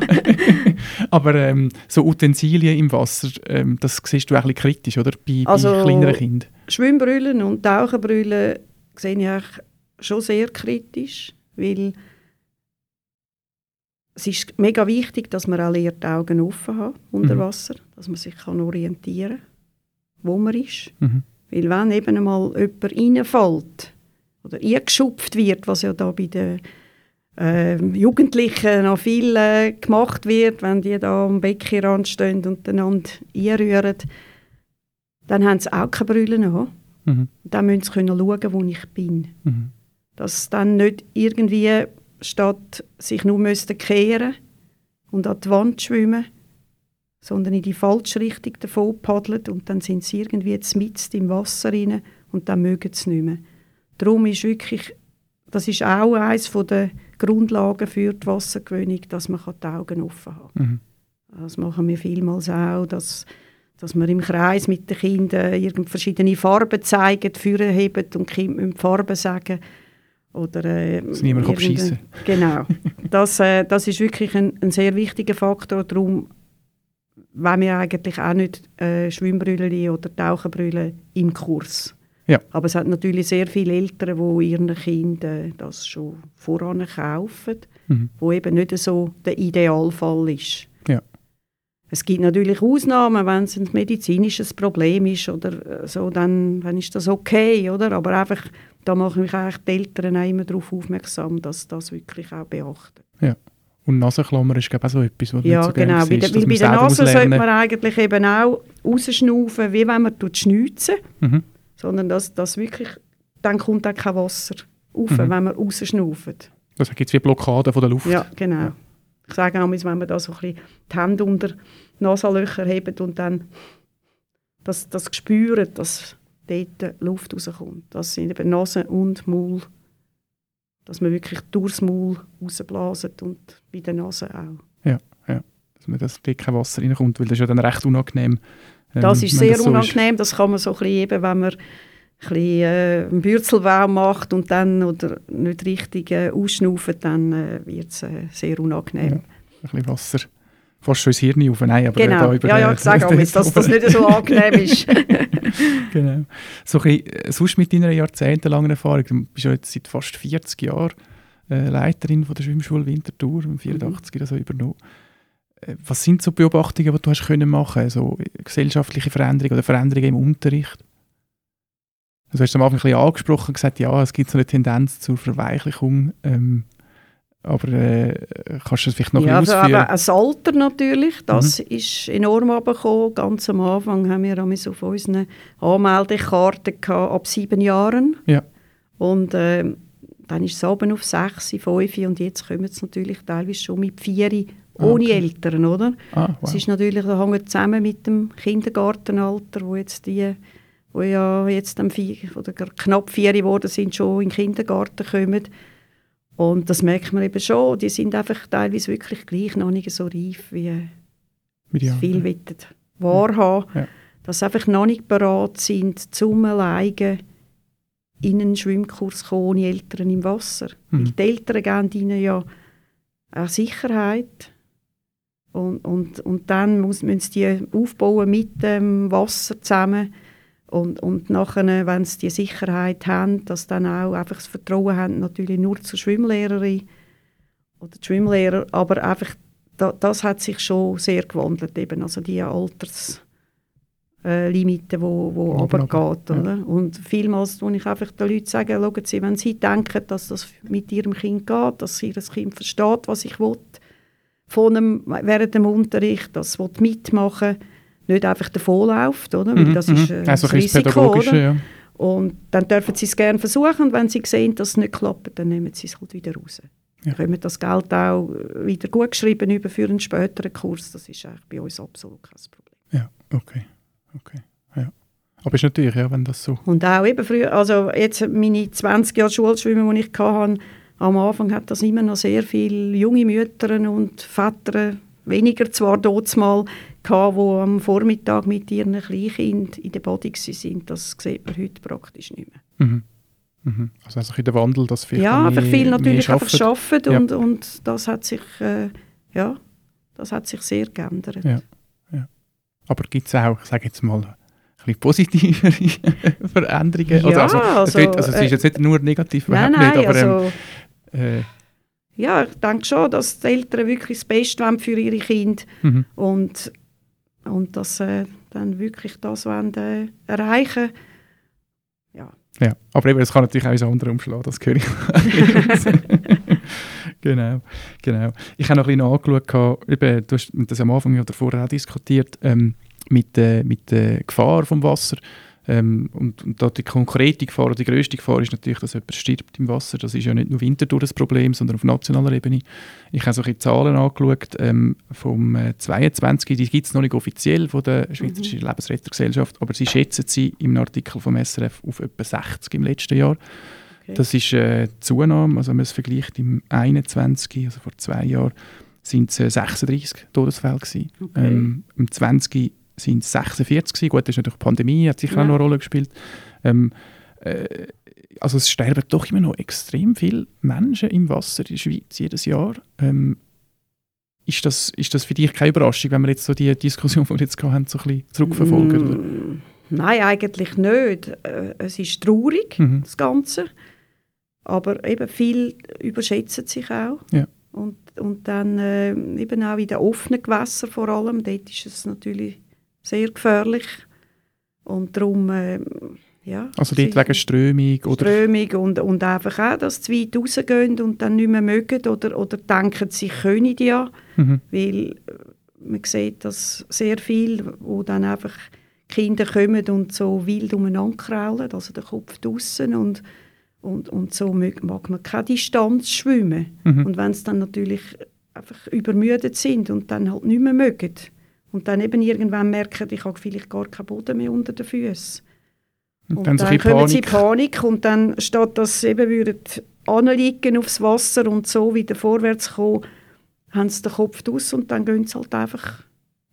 Aber ähm, so Utensilien im Wasser, ähm, das siehst du auch ein bisschen kritisch, oder? Bei, also, bei kleineren Kindern. Schwimmbrüllen und Taucherbrüllen sehe ich eigentlich schon sehr kritisch, weil es ist mega wichtig, dass man alle die Augen offen hat unter mhm. Wasser, dass man sich kann orientieren kann, wo man ist. Mhm. Weil wenn eben einmal jemand reinfällt oder eingeschupft wird, was ja da bei den äh, Jugendlichen noch viel äh, gemacht wird, wenn die da am Beckenrand stehen und einander einrühren, dann haben sie auch keine Brille an. Mhm. Dann müssen sie schauen, wo ich bin. Mhm. Dass dann nicht irgendwie statt sich nur müssten kehren und an die Wand schwimmen, sondern in die falsche Richtung davon paddeln und dann sind sie irgendwie mitten im Wasser rein und dann mögen sie nicht mehr. Darum ist wirklich, das ist auch eines der Grundlagen für die Wassergewöhnung, dass man die Augen offen hat. Mhm. Das machen wir vielmals auch, dass, dass man im Kreis mit den Kindern verschiedene Farben zeigen, Führer heben und die Kinder müssen Farben sagen oder, äh, Dass niemand schießen Genau. Das, äh, das ist wirklich ein, ein, sehr wichtiger Faktor. Darum wollen wir eigentlich auch nicht äh, Schwimmbrüllen oder Tauchenbrüllen im Kurs. Ja. Aber es hat natürlich sehr viele Eltern, die ihren Kindern das schon voran kaufen, mhm. wo eben nicht so der Idealfall ist. Es gibt natürlich Ausnahmen, wenn es ein medizinisches Problem ist oder äh, so, dann, dann ist das okay, oder? Aber einfach, da machen mich eigentlich die Eltern auch immer darauf aufmerksam, dass das wirklich auch beachten. Ja. Und Nasenklammer ist glaube ich auch so etwas, was Ja, so genau. Bei, siehst, weil bei der Nase sollte man eigentlich eben auch rausschnaufen, wie wenn man schneuzen mhm. sondern dass, dass wirklich, dann kommt auch kein Wasser auf, mhm. wenn man rausschnauft. Das gibt es wie Blockaden von der Luft. Ja, genau. Ja. Ich sage auch, wenn man da so ein bisschen die Hände unter Nasenlöcher hebt und dann das, das spürt, dass dort Luft rauskommt. Das sind eben Nase und Maul dass man wirklich durchs Maul rausblasen und bei der Nase auch. Ja, ja. Dass man das dicke Wasser reinkommt, weil das ist ja dann recht unangenehm. Ähm, das ist sehr das so unangenehm, ist. das kann man so ein bisschen eben, wenn man ein bisschen, äh, einen Bürzelwau macht und dann oder nicht richtig äh, ausschnauft, dann äh, wird es äh, sehr unangenehm. Ja, ein bisschen Wasser fast schon ins Hirn auf. Nein, aber genau. da über ja, ja, ich sage auch, dass das nicht so angenehm ist. genau. So ein bisschen, äh, sonst mit deiner jahrzehntelangen Erfahrung, du bist ja jetzt seit fast 40 Jahren äh, Leiterin von der Schwimmschule Winterthur, im 84 mhm. also übernommen. Äh, was sind so Beobachtungen, die du hast können machen, so gesellschaftliche Veränderungen oder Veränderungen im Unterricht? Also, du hast am Anfang ein bisschen angesprochen und gesagt, ja, es gibt so eine Tendenz zur Verweichlichung. Ähm, aber äh, kannst du das vielleicht noch ja, ein bisschen also ausführen? das Alter natürlich, das mhm. ist enorm abgekommen. Ganz am Anfang haben wir auf unseren Anmeldekarten ab sieben Jahren. Ja. Und äh, dann ist es oben auf sechs, fünf und jetzt kommen es natürlich teilweise schon mit vier ah, ohne okay. Eltern, oder? Ah, wow. Das ist natürlich, das hängt zusammen mit dem Kindergartenalter, wo jetzt die wo ja jetzt vier, oder knapp vier geworden sind, schon in den Kindergarten kommen. Und das merkt man eben schon, die sind einfach teilweise wirklich gleich noch nicht so reif, wie sie viel ja. wahrhaben ja. Dass sie einfach noch nicht bereit sind, zum Alleine in einen Schwimmkurs kommen, ohne Eltern im Wasser. Mhm. Weil die Eltern geben ihnen ja auch Sicherheit. Und, und, und dann muss, müssen sie die aufbauen mit dem Wasser zusammen und, und nachher, wenn sie die Sicherheit haben, dass dann auch einfach das Vertrauen haben, natürlich nur zur Schwimmlehrerin oder Schwimmlehrer, aber einfach, da, das hat sich schon sehr gewandelt, eben, also die Alterslimite, äh, wo, wo runtergeht. Ja. Und vielmals tue ich einfach den Leuten sagen, schauen Sie, wenn Sie denken, dass das mit Ihrem Kind geht, dass Ihr Kind versteht, was ich will, von einem, während dem Unterricht, das mitmachen will, nicht einfach davonläuft, oder? Weil mhm, das ist äh, also ein Risiko, oder? Ja. Und dann dürfen sie es gerne versuchen und wenn sie sehen, dass es nicht klappt, dann nehmen sie es halt wieder raus. Ja. Können das Geld auch wieder gut geschrieben über für einen späteren Kurs, das ist eigentlich bei uns absolut kein Problem. Ja, okay. okay. Ja. Aber ist natürlich, ja, wenn das so... Und auch eben früher, also jetzt meine 20 Jahre Schulschwimmen, die ich hatte, am Anfang hat das immer noch sehr viele junge Mütter und Väter, weniger zwar dort mal, gehabt, die am Vormittag mit ihren Kleinkindern in der Body waren. Das sieht man heute praktisch nicht mehr. Mhm. Mhm. Also einfach in der Wandel, dass viel Ja, einfach viel natürlich einfach arbeiten ja. und, und das hat sich, äh, ja, das hat sich sehr geändert. Ja. Ja. Aber gibt es auch, ich sage jetzt mal, ein bisschen positivere Veränderungen? Ja, also, also, also, es ist jetzt nicht nur negativ, nein, nein, nicht, aber ähm, also, äh, ja, ich denke schon, dass die Eltern wirklich das Beste wollen für ihre Kinder mhm. und und dass sie äh, dann wirklich das wollen, äh, erreichen ja. ja, aber eben, es kann natürlich auch in andere umschlagen, das höre ich. genau, genau. Ich habe noch ein bisschen angeschaut, eben, du hast das am Anfang oder vorher auch diskutiert, ähm, mit, äh, mit der Gefahr vom Wasser. Ähm, und, und da die konkrete Gefahr, die grösste Gefahr ist natürlich, dass jemand stirbt im Wasser. Das ist ja nicht nur Winterthur das Problem, sondern auf nationaler Ebene. Ich habe so ein Zahlen angeschaut ähm, vom äh, 22, die gibt es noch nicht offiziell von der Schweizerischen mhm. Lebensrettergesellschaft, aber sie schätzen sie im Artikel vom SRF auf etwa 60 im letzten Jahr. Okay. Das ist äh, Zunahme, also wenn man es vergleicht im 21, also vor zwei Jahren, sind es äh, 36 Todesfälle gewesen. Okay. Ähm, Im 20 sind es 46 Gut, das ist natürlich die Pandemie, hat sicher ja. auch noch eine Rolle gespielt. Ähm, äh, also es sterben doch immer noch extrem viele Menschen im Wasser in der Schweiz jedes Jahr. Ähm, ist, das, ist das für dich keine Überraschung, wenn wir jetzt so die Diskussion, die wir jetzt hatten, so ein bisschen zurückverfolgen? Mm, nein, eigentlich nicht. Äh, es ist traurig, mhm. das Ganze. Aber eben viel überschätzen sich auch. Ja. Und, und dann äh, eben auch in den offenen Gewässern vor allem, dort ist es natürlich sehr gefährlich. Und darum, äh, ja. Also dort wegen Strömung? Oder? Strömung und, und einfach auch, dass sie weit rausgehen und dann nicht mehr mögen oder, oder denken, sie können ja. Mhm. Weil äh, man sieht, dass sehr viel, wo dann einfach Kinder kommen und so wild umeinander kraulen, also der Kopf draussen und, und, und so mag man keine Distanz schwimmen. Mhm. Und wenn sie dann natürlich einfach übermüdet sind und dann halt nicht mehr mögen und dann eben irgendwann merken, ich habe vielleicht gar keinen Boden mehr unter den Füßen. Und, und dann, dann kommen Panik. sie in Panik und dann statt dass sie eben würden anliegen aufs Wasser und so wieder vorwärts kommen, haben sie den Kopf aus und dann gehen sie halt einfach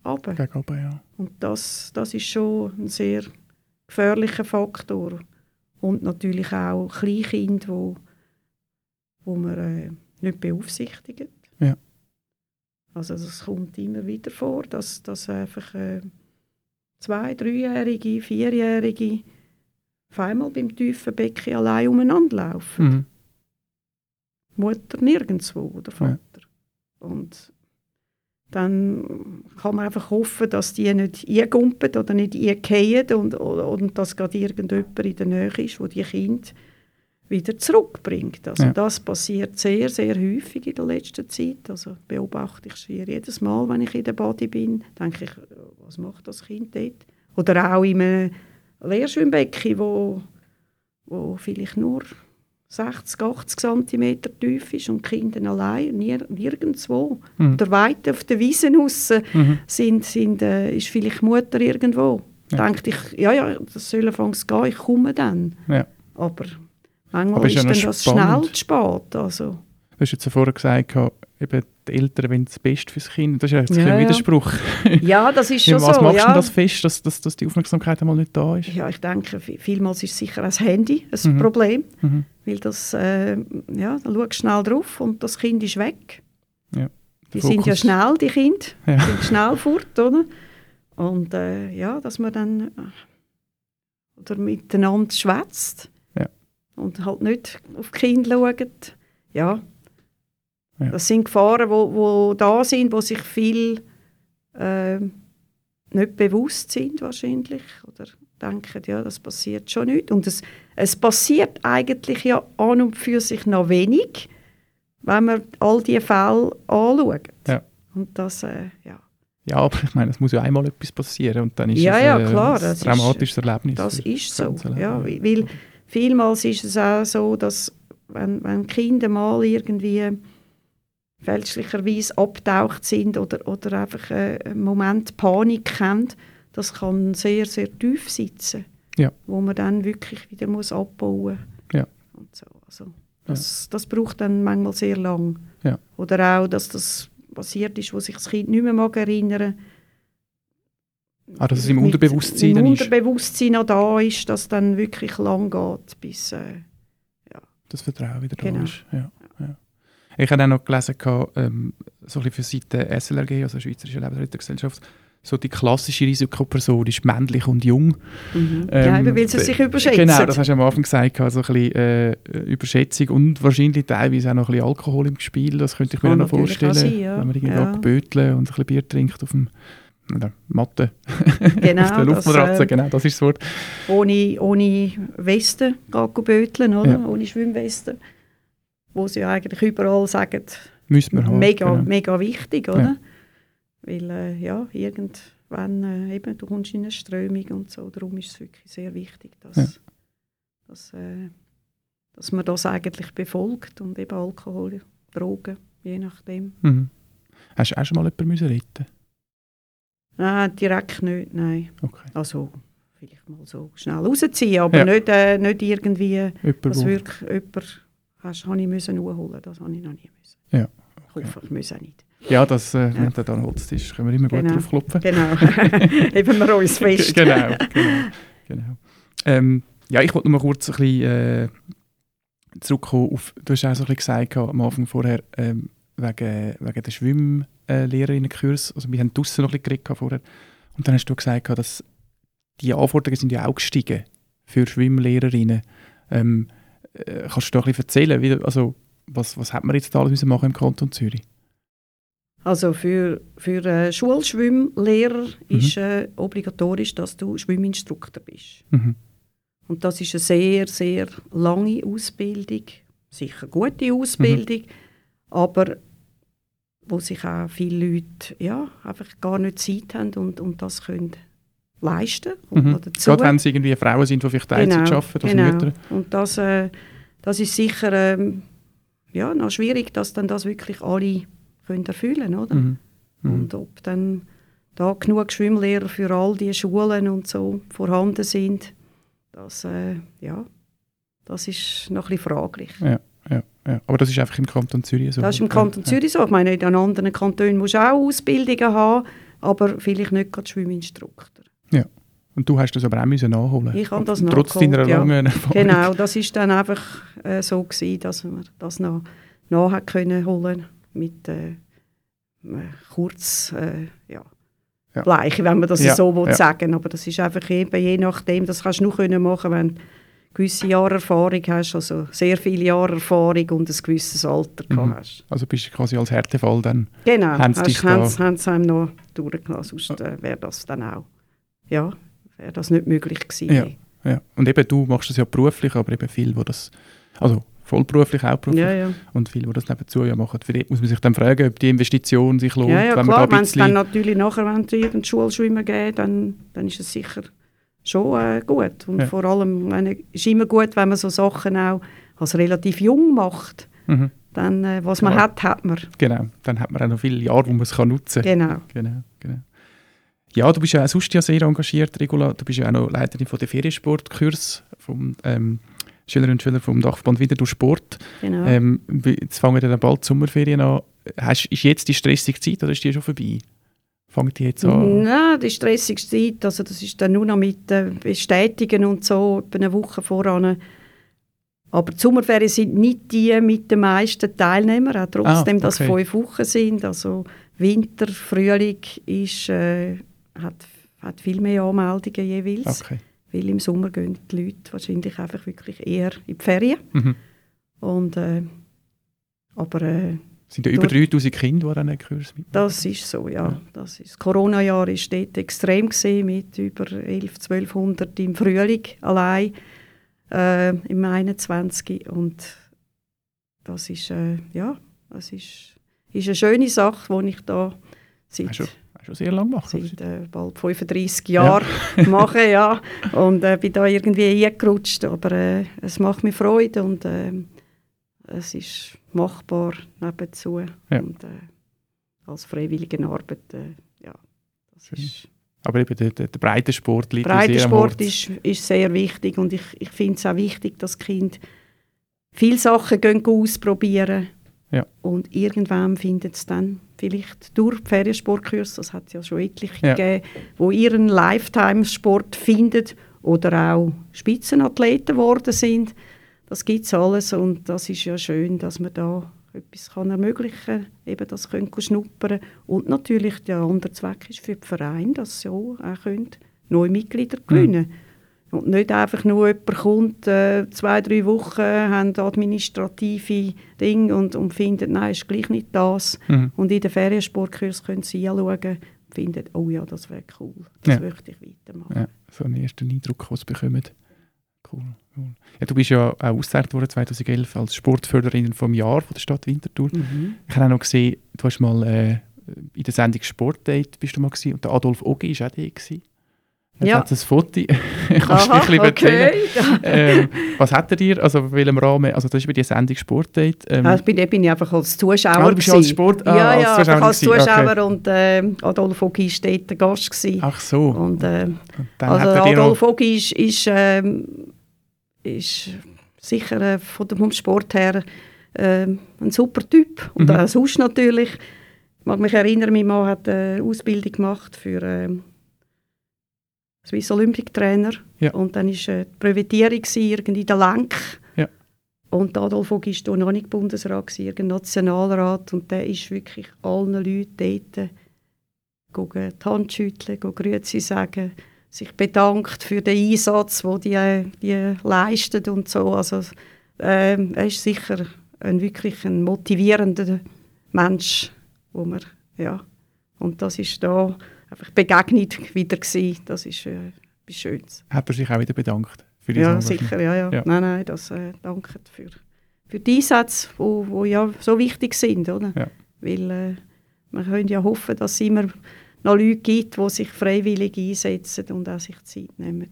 runter. Gegen runter, ja. Und das, das ist schon ein sehr gefährlicher Faktor. Und natürlich auch Kleinkinder, wo, wo man äh, nicht beaufsichtigt. Ja. Also es kommt immer wieder vor, dass, dass einfach äh, zwei-, dreijährige, vierjährige auf einmal beim tiefen Becken allein umeinander laufen. Mhm. Mutter nirgendwo oder Vater. Ja. Und dann kann man einfach hoffen, dass die nicht eingumpen oder nicht eingehen und, und dass gerade irgendjemand in der Nähe ist, wo die Kinder wieder zurückbringt. Also ja. das passiert sehr, sehr häufig in der letzten Zeit. Also beobachte ich schier jedes Mal, wenn ich in der Body bin, denke ich, was macht das Kind dort? Oder auch in einem Leerschwimmbecken, wo, wo vielleicht nur 60, 80 cm tief ist und die Kinder allein, nir nirgendwo. Mhm. Oder weit auf der Wiese raus mhm. sind, sind, äh, ist vielleicht Mutter irgendwo. Ja. Denkt ich, ja, ja, das soll anfangs gehen, ich komme dann. Ja. Aber manchmal Aber ist, ist dann das schnell zu spät. Also. Du hast jetzt vorher gesagt, eben die Eltern wollen das Beste fürs Kind. Das ist ja jetzt ja, ein Widerspruch. Ja, das ist schon was so. Was machst ja. du das fest, dass, dass, dass die Aufmerksamkeit einmal nicht da ist? Ja, ich denke, vielmals ist sicher das Handy ein mhm. Problem. Mhm. Weil das, äh, ja, da schaust schnell drauf und das Kind ist weg. Ja, die Fokus. sind ja schnell, die Kinder. Ja. Die sind schnell fort, oder? Und äh, ja, dass man dann äh, oder miteinander schwätzt. Und halt nicht auf die Kinder schaut. Ja, ja. Das sind Gefahren, die wo, wo da sind, wo sich viel äh, nicht bewusst sind wahrscheinlich oder denken, ja, das passiert schon nicht. Und es, es passiert eigentlich ja an und für sich noch wenig, wenn man all diese Fälle anschaut. Ja. Und das, äh, ja. Ja, aber ich meine, es muss ja einmal etwas passieren und dann ist ja, es ja, klar, ein dramatisches ist, Erlebnis. Das ist so, ja, weil vielmals ist es auch so, dass wenn, wenn Kinder mal irgendwie fälschlicherweise abtaucht sind oder, oder einfach äh, einen Moment Panik haben, das kann sehr, sehr tief sitzen, ja. wo man dann wirklich wieder muss abbauen muss. Ja. Und so. also, das, das braucht dann manchmal sehr lang. Ja. Oder auch, dass das passiert ist, wo sich das Kind nicht mehr mag erinnern Ah, dass es im Unterbewusstsein im Unterbewusstsein noch da ist, dass es dann wirklich lang geht, bis... Äh, ja. Das Vertrauen wieder genau. da ist. Ja. Ja. Ich habe auch noch gelesen, ähm, so ein für Seite SLRG, also Schweizerische Lebensrettergesellschaft, so die klassische Risikoperson ist männlich und jung. Mhm. Ähm, ja, weil sie sich überschätzen. Genau, das hast du am Anfang gesagt, also ein bisschen äh, Überschätzung und wahrscheinlich teilweise auch noch ein bisschen Alkohol im Spiel, das könnte ich mir noch vorstellen, sein, ja. wenn man irgendwie ja. böteln und ein bisschen Bier trinkt auf dem oder Matte, genau, auf der Luftmatratze, das, äh, genau, das ist das Wort. Ohne, ohne Weste böteln, oder? Ja. ohne Schwimmweste wo sie eigentlich überall sagen, haben, mega, genau. mega wichtig, oder? Ja. Weil, äh, ja, irgendwann, äh, eben, du kommst in eine Strömung und so, darum ist es wirklich sehr wichtig, dass, ja. dass, äh, dass man das eigentlich befolgt und eben Alkohol, Drogen, je nachdem. Mhm. Hast du auch schon mal jemanden müssen retten Nein, direkt nicht, nein. Okay. Also, vielleicht mal so schnell rausziehen, aber ja. nicht, äh, nicht irgendwie, jemand, dass wirklich jemand hast, habe ich müssen holen. Das habe ich noch nie müssen. Ja. Okay. Ich hoffe, ich muss auch nicht. Ja, das, äh, ja. wenn der dann Holz ist, können wir immer genau. gut drauf klopfen. Genau, heben wir uns fest. genau, genau. genau. Ähm, ja, ich wollte noch mal kurz ein bisschen äh, zurückkommen auf, du hast auch so ein bisschen gesagt am Anfang vorher, ähm, wegen, wegen der Schwimmlehrerinnenkurs, also wir haben draussen noch ein bisschen geredet vorher, und dann hast du gesagt, dass die Anforderungen sind ja auch gestiegen für Schwimmlehrerinnen. Ähm, äh, kannst du da ein bisschen erzählen, wie, also was, was hat man jetzt da alles machen im Kanton Zürich? Also für, für äh, Schulschwimmlehrer mhm. ist äh, obligatorisch, dass du Schwimminstruktor bist. Mhm. Und das ist eine sehr, sehr lange Ausbildung, sicher gute Ausbildung, mhm. aber wo sich auch viele Leute ja, einfach gar nicht Zeit haben und, und das können leisten mhm. Gerade wenn es irgendwie Frauen sind, die vielleicht Teilzeit genau, arbeiten, also genau. Mütter. Und das, äh, das ist sicher ähm, ja, noch schwierig, dass dann das wirklich alle können erfüllen oder? Mhm. Mhm. Und ob dann da genug Schwimmlehrer für all die Schulen und so vorhanden sind, das, äh, ja, das ist noch ein bisschen fraglich. Ja, ja, ja. Aber das ist einfach im Kanton Zürich so? Das ist im Kanton. Zürich so. Ich meine, in anderen Kantonen musst du auch Ausbildungen haben, aber vielleicht nicht gerade Schwimminstruktor. Ja. Und du hast das aber auch müssen nachholen Ich habe das Trotz deiner ja. langen Erfahrung. Genau, das war dann einfach äh, so gewesen, dass wir das noch nachher können holen mit äh, kurz äh, ja, ja. Bleiche, wenn man das ja. so ja. sagen Aber das ist einfach eben je nachdem, das kannst du nur können machen, wenn gewisse Jahre Erfahrung hast, also sehr viele Jahre Erfahrung und ein gewisses Alter mhm. hast. Also bist du quasi als Härtefall dann? Genau, haben sie, dich haben, haben sie einem noch durchgelassen, sonst äh, wäre das dann auch, ja, wäre das nicht möglich gewesen. Ja, ja. Und eben du machst das ja beruflich, aber eben viel, wo das, also vollberuflich, hauptberuflich. Ja, ja. Und viele, die das nebenzu ja machen. Für die muss man sich dann fragen, ob die Investition sich lohnt. Ja, ja wenn klar, wenn es dann natürlich nachher, wenn es irgendeine Schulschwimmen geht, dann, dann ist es sicher schon äh, gut. Und ja. vor allem meine, ist immer gut, wenn man so Sachen auch als relativ jung macht. Mhm. Dann, äh, was man hat, hat man. Genau, dann hat man auch noch viele Jahre, wo man es nutzen kann. Genau. genau, genau. Ja, du bist ja auch sonst ja sehr engagiert, Regula. Du bist ja auch noch Leiterin von der Feriensportkurs vom ähm, Schülerinnen und Schüler vom Dachverband wieder durch Sport. Genau. Ähm, jetzt fangen dann bald die Sommerferien an. Hast, ist jetzt die stressige Zeit oder ist die schon vorbei? Fangt die jetzt an? Nein, die stressige Zeit, also das ist dann nur noch mit äh, Bestätigen und so, etwa eine Woche voran. Aber die Sommerferien sind nicht die mit den meisten Teilnehmern, auch trotzdem, ah, okay. dass fünf Wochen sind. Also Winter, Frühling ist, äh, hat, hat viel mehr Anmeldungen jeweils. Okay weil im Sommer gehen die Leute wahrscheinlich einfach wirklich eher in die Ferien. Mhm. Und, äh, aber, äh, sind ja über 3000 Kinder, die an diesen Kurs mitmachen? Das ist so, ja. ja. Das, ist, das Corona-Jahr war dort extrem, gewesen, mit über 1100, 1200 im Frühling allein, äh, im 21. Und das ist, äh, ja, das ist, ist eine schöne Sache, die ich da seit schon sehr lange machen. Seit äh, bald 35 Jahren ja. mache, ja. Und äh, bin da irgendwie eingerutscht, aber äh, es macht mir Freude und äh, es ist machbar nebenzu. Ja. Und äh, als freiwillige Arbeit, äh, ja, das ist... Aber eben der, der, der Breitensport liegt Breitensport ist, ist sehr wichtig und ich, ich finde es auch wichtig, dass Kind viele Sachen gehen ausprobieren ja. und irgendwann findet es dann vielleicht durch die Feriensportkurse, das hat es ja schon etliche ja. gegeben, wo ihren Lifetime-Sport finden oder auch Spitzenathleten geworden sind. Das gibt es alles und das ist ja schön, dass man da etwas kann ermöglichen kann, eben das können schnuppern Und natürlich der andere Zweck ist für den Verein, dass sie auch, auch können neue Mitglieder gewinnen mhm. Und nicht einfach nur jemand kommt, äh, zwei, drei Wochen, haben administrative Dinge und, und findet, nein, ist gleich nicht das. Mhm. Und in den Feriensportkurs können sie anschauen und finden, oh ja, das wäre cool, das ja. möchte ich weitermachen. Ja, so einen ersten Eindruck, was sie bekommen. Cool. Ja, du bist ja auch ausgezeichnet worden 2011 als Sportförderin vom Jahr von der Stadt Winterthur. Mhm. Ich habe auch noch gesehen, du hast mal äh, in der Sendung Sportdate bist du mal gewesen, und der Adolf Ogi war auch da. Gewesen. Jetzt ja. hat ein Foto. Kannst du ein bisschen okay. ähm, was hat er dir? Also in welchem Rahmen? Also das ist bei der Sendung Sportdate. Ähm, also bin, bin ich einfach als Zuschauer. Ah, du bist als Sport, ah, ja, als ja, Zuschauer als Zuschauer okay. und äh, Adolf Ogi war dort der Gast. Gewesen. Ach so. Und, äh, also Adolf Ogi ist, ist, äh, ist sicher äh, von dem Sport her äh, ein super Typ. Und mhm. auch sonst natürlich. Ich mag mich erinnern, mein Mann hat eine Ausbildung gemacht für ähm, Swiss Olympic Trainer. Ja. Und dann war äh, die Brevetierung irgendwie der Lenk. Ja. Und Adolf Vogt war noch nicht Bundesrat, irgendein Nationalrat. Und der ist wirklich allen Leuten dort gucken, die Hand schütteln, Grüezi sagen, sich bedankt für den Einsatz, den die, die leisten und so. Also, äh, er ist sicher ein wirklich ein motivierender Mensch, wo man, ja, und das ist da einfach Begegnung wieder gewesen. Das ist äh, etwas Schönes. Hat er sich auch wieder bedankt? Für ja, sicher, ja, ja, ja. Nein, nein, das äh, danke für, für die Einsätze, die wo, wo ja so wichtig sind, oder? Ja. Weil äh, wir können ja hoffen, dass immer noch Leute gibt, die sich freiwillig einsetzen und auch sich Zeit nehmen.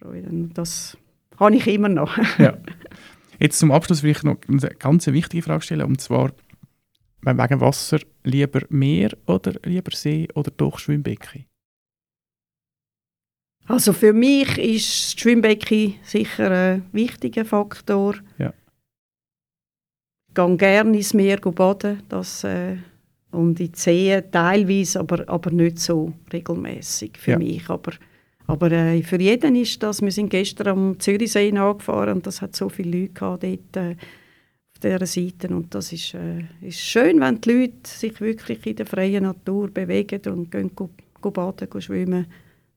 Und das habe ich immer noch. ja. Jetzt zum Abschluss will ich noch eine ganz wichtige Frage stellen, und zwar wegen Wasser lieber Meer oder lieber See oder doch Schwimmbecken? Also für mich ist das Schwimmbecken sicher ein wichtiger Faktor. Ja. Ich gehe gerne ins Meer baden das, äh, und die See teilweise, aber, aber nicht so regelmäßig für ja. mich. Aber, aber äh, für jeden ist das, wir sind gestern am Zürichsee angefahren und das hat so viele Leute gehabt dort, äh, auf dieser Seite und das ist, äh, ist schön, wenn die Leute sich wirklich in der freien Natur bewegen und gehen, gehen, gehen baden, gehen schwimmen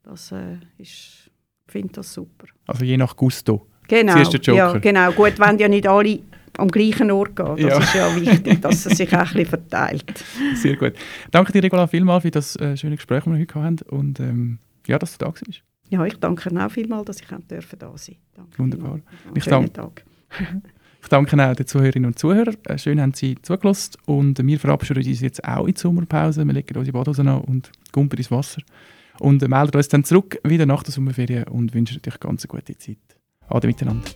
das äh, ist, ich finde das super. Also je nach Gusto. Genau, ja, genau. Gut, wenn ja nicht alle am gleichen Ort gehen. Das ja. ist ja wichtig, dass es sich auch ein bisschen verteilt. Sehr gut. Danke dir, Regula, vielmals für das äh, schöne Gespräch, das wir heute hatten und ähm, ja, dass du da bist. Ja, ich danke auch vielmals, dass ich da sein durfte. Wunderbar. Ich danke, Tag. ich danke auch den Zuhörerinnen und Zuhörern. Äh, schön haben Sie zugelassen und wir verabschieden uns jetzt auch in die Sommerpause. Wir legen unsere Badhosen an und gumpen ins Wasser. Und meldet uns dann zurück wieder nach der Sommerferien und wünschen euch ganz eine gute Zeit. Ade miteinander.